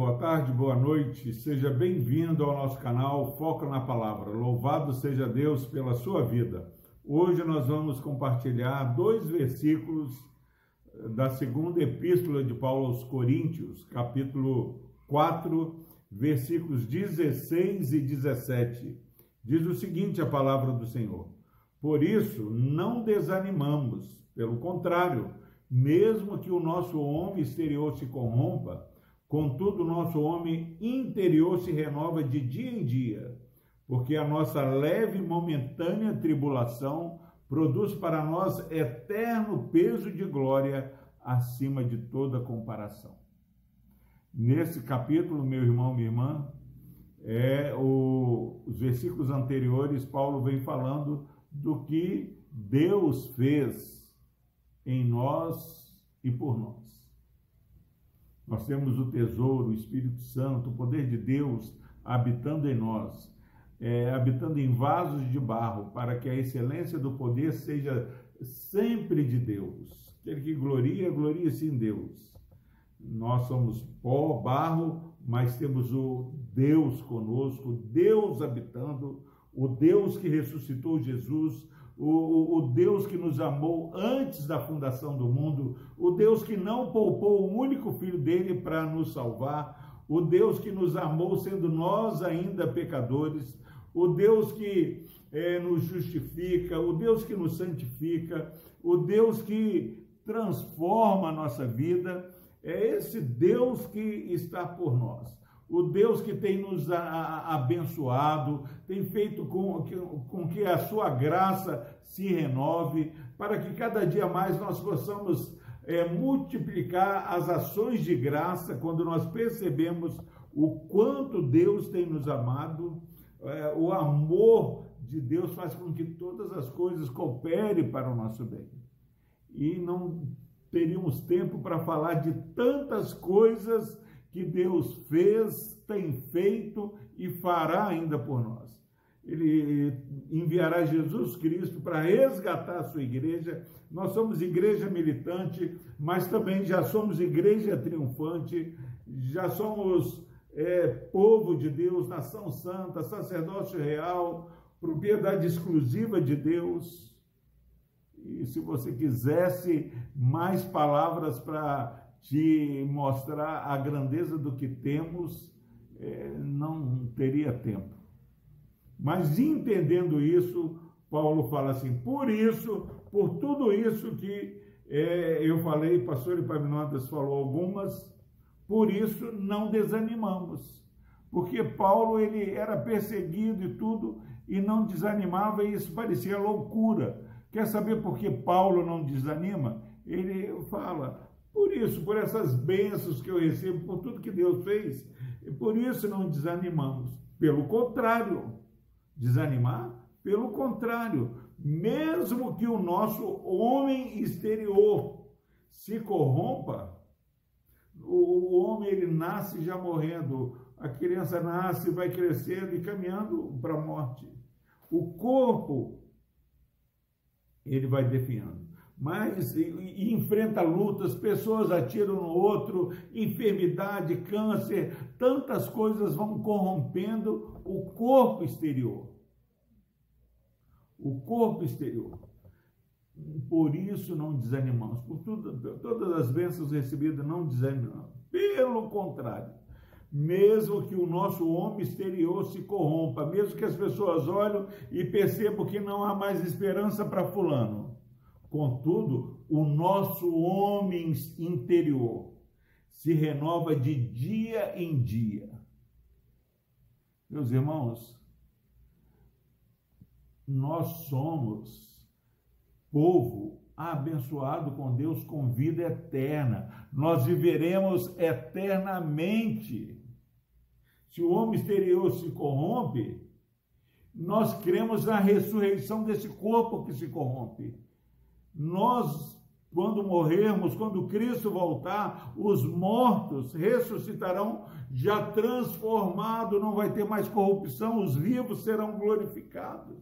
boa tarde, boa noite. Seja bem-vindo ao nosso canal Foco na Palavra. Louvado seja Deus pela sua vida. Hoje nós vamos compartilhar dois versículos da segunda epístola de Paulo aos Coríntios, capítulo 4, versículos 16 e 17. Diz o seguinte a palavra do Senhor: Por isso não desanimamos, pelo contrário, mesmo que o nosso homem exterior se corrompa, Contudo, o nosso homem interior se renova de dia em dia, porque a nossa leve e momentânea tribulação produz para nós eterno peso de glória acima de toda comparação. Nesse capítulo, meu irmão, minha irmã, é o, os versículos anteriores, Paulo vem falando do que Deus fez em nós e por nós. Nós temos o tesouro, o Espírito Santo, o poder de Deus habitando em nós, é, habitando em vasos de barro, para que a excelência do poder seja sempre de Deus. Aquele que gloria, gloria-se em Deus. Nós somos pó, barro, mas temos o Deus conosco, Deus habitando, o Deus que ressuscitou Jesus, o, o, Deus que nos amou antes da fundação do mundo, o Deus que não poupou o único filho dele para nos salvar, o Deus que nos amou sendo nós ainda pecadores, o Deus que é, nos justifica, o Deus que nos santifica, o Deus que transforma a nossa vida, é esse Deus que está por nós o Deus que tem nos abençoado, tem feito com que, com que a sua graça se renove, para que cada dia mais nós possamos é, multiplicar as ações de graça quando nós percebemos o quanto Deus tem nos amado, é, o amor de Deus faz com que todas as coisas cooperem para o nosso bem. E não teríamos tempo para falar de tantas coisas que Deus fez, tem feito e fará ainda por nós. Ele enviará Jesus Cristo para resgatar a sua igreja. Nós somos igreja militante, mas também já somos igreja triunfante, já somos é, povo de Deus, nação santa, sacerdócio real, propriedade exclusiva de Deus. E se você quisesse mais palavras para te mostrar a grandeza do que temos, é, não teria tempo. Mas entendendo isso, Paulo fala assim: por isso, por tudo isso que é, eu falei, pastor Epaminondas falou algumas, por isso não desanimamos. Porque Paulo ele era perseguido e tudo, e não desanimava, e isso parecia loucura. Quer saber por que Paulo não desanima? Ele fala: por isso, por essas bênçãos que eu recebo, por tudo que Deus fez, e por isso não desanimamos. Pelo contrário, desanimar? Pelo contrário, mesmo que o nosso homem exterior se corrompa, o homem ele nasce já morrendo, a criança nasce, vai crescendo e caminhando para a morte. O corpo ele vai definhando mas e, enfrenta lutas, pessoas atiram no outro, enfermidade, câncer, tantas coisas vão corrompendo o corpo exterior. O corpo exterior. Por isso não desanimamos, por tudo, todas as bênçãos recebidas não desanimamos. Pelo contrário, mesmo que o nosso homem exterior se corrompa, mesmo que as pessoas olhem e percebam que não há mais esperança para fulano, Contudo, o nosso homem interior se renova de dia em dia. Meus irmãos, nós somos povo abençoado com Deus com vida eterna. Nós viveremos eternamente. Se o homem exterior se corrompe, nós cremos na ressurreição desse corpo que se corrompe. Nós, quando morrermos, quando Cristo voltar, os mortos ressuscitarão já transformado, não vai ter mais corrupção, os vivos serão glorificados.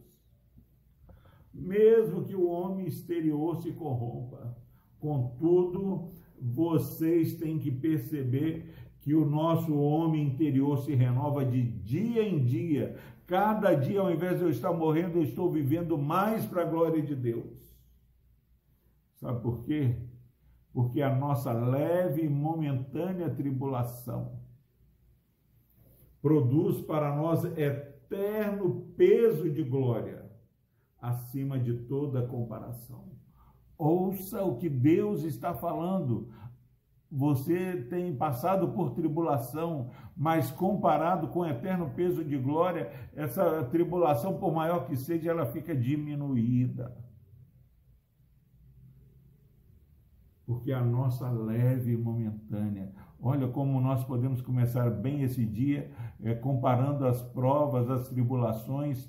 Mesmo que o homem exterior se corrompa, contudo, vocês têm que perceber que o nosso homem interior se renova de dia em dia. Cada dia, ao invés de eu estar morrendo, eu estou vivendo mais para a glória de Deus. Sabe por quê? Porque a nossa leve e momentânea tribulação produz para nós eterno peso de glória, acima de toda comparação. Ouça o que Deus está falando. Você tem passado por tribulação, mas comparado com o eterno peso de glória, essa tribulação, por maior que seja, ela fica diminuída. Porque a nossa leve e momentânea. Olha como nós podemos começar bem esse dia, é, comparando as provas, as tribulações,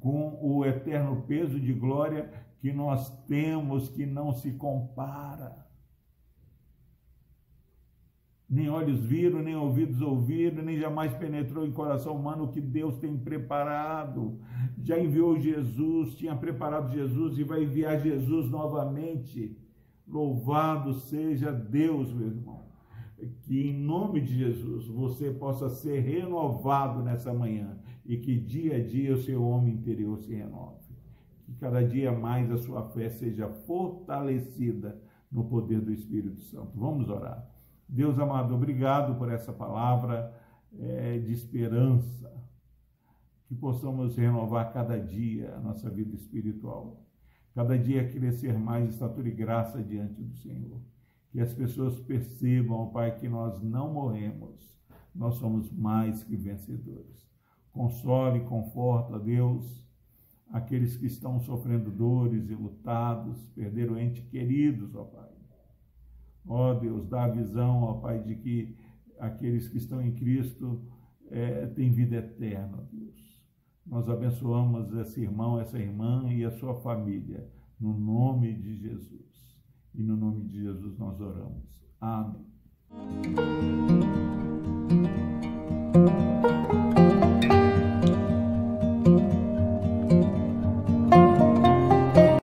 com o eterno peso de glória que nós temos, que não se compara nem olhos viram, nem ouvidos ouviram, nem jamais penetrou em coração humano o que Deus tem preparado. Já enviou Jesus, tinha preparado Jesus e vai enviar Jesus novamente. Louvado seja Deus, meu irmão. Que em nome de Jesus você possa ser renovado nessa manhã e que dia a dia o seu homem interior se renove. Que cada dia mais a sua fé seja fortalecida no poder do Espírito Santo. Vamos orar. Deus amado, obrigado por essa palavra é, de esperança, que possamos renovar cada dia a nossa vida espiritual, cada dia crescer mais estatura e graça diante do Senhor. Que as pessoas percebam, Pai, que nós não morremos, nós somos mais que vencedores. Console conforta, Deus, aqueles que estão sofrendo dores e lutados, perderam entes queridos, ó Pai Ó Deus, dá a visão, ó Pai, de que aqueles que estão em Cristo é, têm vida eterna, Deus. Nós abençoamos esse irmão, essa irmã e a sua família, no nome de Jesus. E no nome de Jesus nós oramos. Amém.